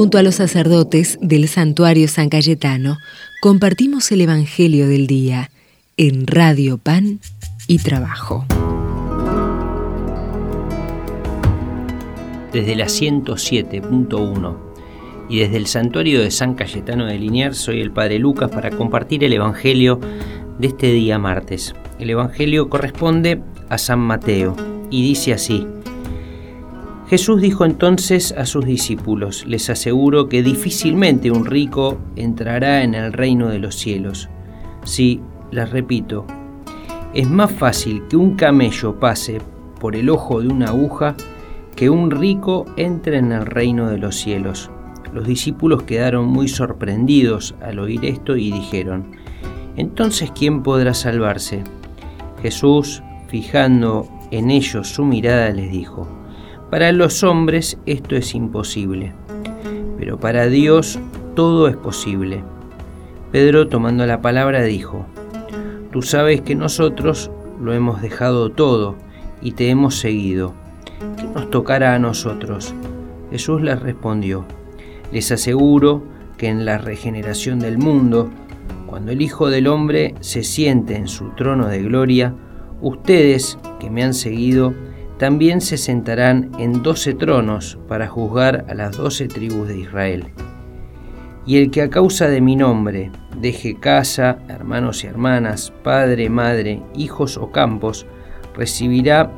Junto a los sacerdotes del santuario San Cayetano, compartimos el Evangelio del Día en Radio Pan y Trabajo. Desde la 107.1 y desde el santuario de San Cayetano de Liniers soy el Padre Lucas para compartir el Evangelio de este día martes. El Evangelio corresponde a San Mateo y dice así. Jesús dijo entonces a sus discípulos, les aseguro que difícilmente un rico entrará en el reino de los cielos. Sí, les repito, es más fácil que un camello pase por el ojo de una aguja que un rico entre en el reino de los cielos. Los discípulos quedaron muy sorprendidos al oír esto y dijeron, entonces ¿quién podrá salvarse? Jesús, fijando en ellos su mirada, les dijo, para los hombres esto es imposible, pero para Dios todo es posible. Pedro, tomando la palabra, dijo, Tú sabes que nosotros lo hemos dejado todo y te hemos seguido. ¿Qué nos tocará a nosotros? Jesús les respondió, Les aseguro que en la regeneración del mundo, cuando el Hijo del Hombre se siente en su trono de gloria, ustedes que me han seguido, también se sentarán en doce tronos para juzgar a las doce tribus de Israel. Y el que a causa de mi nombre deje casa, hermanos y hermanas, padre, madre, hijos o campos, recibirá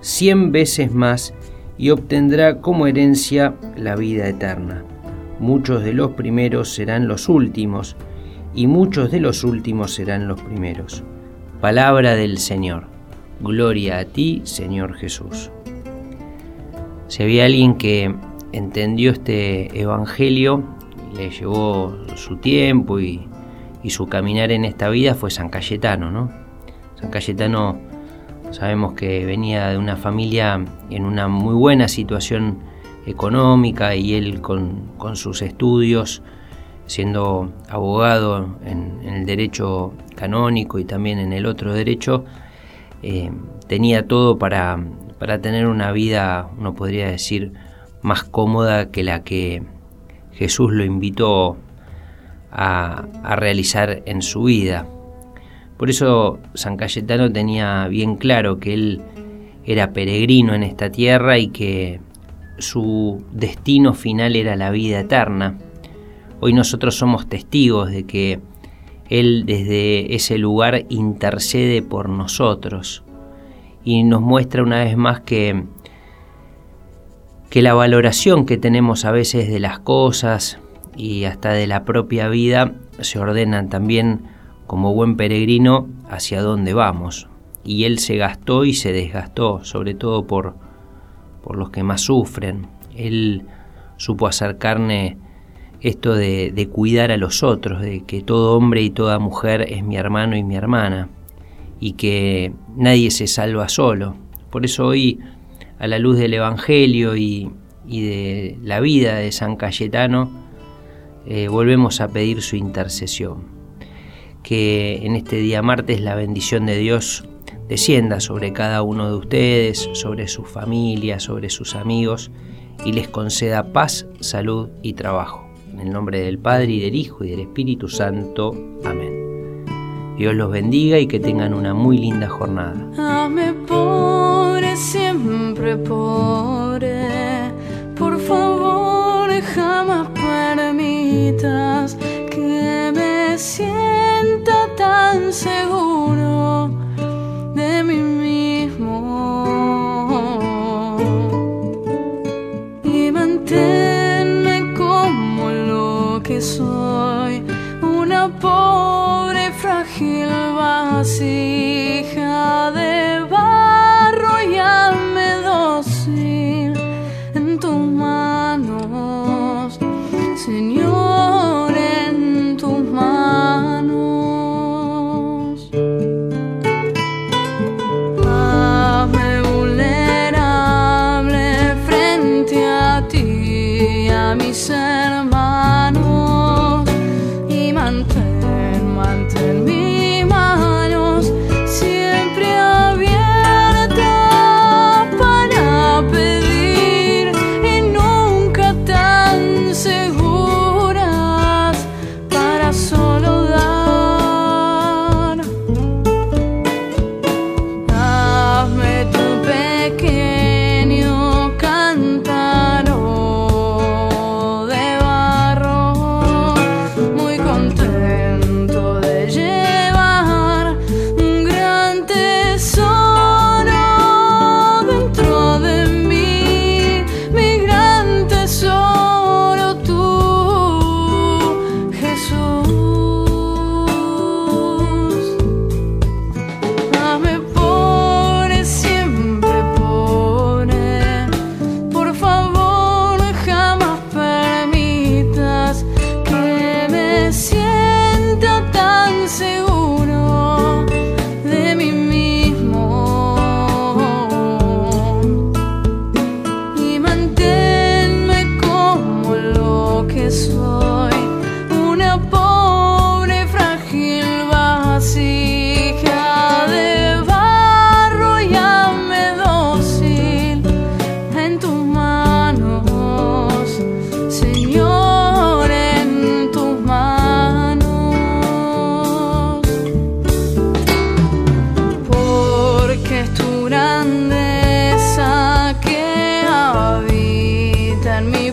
cien veces más y obtendrá como herencia la vida eterna. Muchos de los primeros serán los últimos, y muchos de los últimos serán los primeros. Palabra del Señor. Gloria a ti, Señor Jesús. Si había alguien que entendió este Evangelio, le llevó su tiempo y, su caminar en esta vida fue San Cayetano, ¿no? San Cayetano sabemos que venía de una familia en una muy buena situación económica y él con, sus estudios, siendo abogado en, el derecho canónico y también en el otro derecho, eh, tenía todo para, tener una vida, uno podría decir, más cómoda que la que Jesús lo invitó a, realizar en su vida. Por eso San Cayetano tenía bien claro que él era peregrino en esta tierra y que su destino final era la vida eterna. Hoy nosotros somos testigos de que él desde ese lugar intercede por nosotros y nos muestra una vez más que, que la valoración que tenemos a veces de las cosas y hasta de la propia vida se ordenan también como buen peregrino hacia dónde vamos. Y él se gastó y se desgastó, sobre todo por, por los que más sufren. Él supo hacer carne esto de, cuidar a los otros, de que todo hombre y toda mujer es mi hermano y mi hermana, y que nadie se salva solo. Por eso hoy, a la luz del Evangelio y, de la vida de San Cayetano, eh, volvemos a pedir su intercesión. Que en este día martes la bendición de Dios descienda sobre cada uno de ustedes, sobre su familia, sobre sus amigos, y les conceda paz, salud y trabajo. En el nombre del Padre y del Hijo y del Espíritu Santo. Amén. Dios los bendiga y que tengan una muy linda jornada. Dame pobre, siempre. Soy una pobre frágil vasija de barro y alme dócil en tu mano. me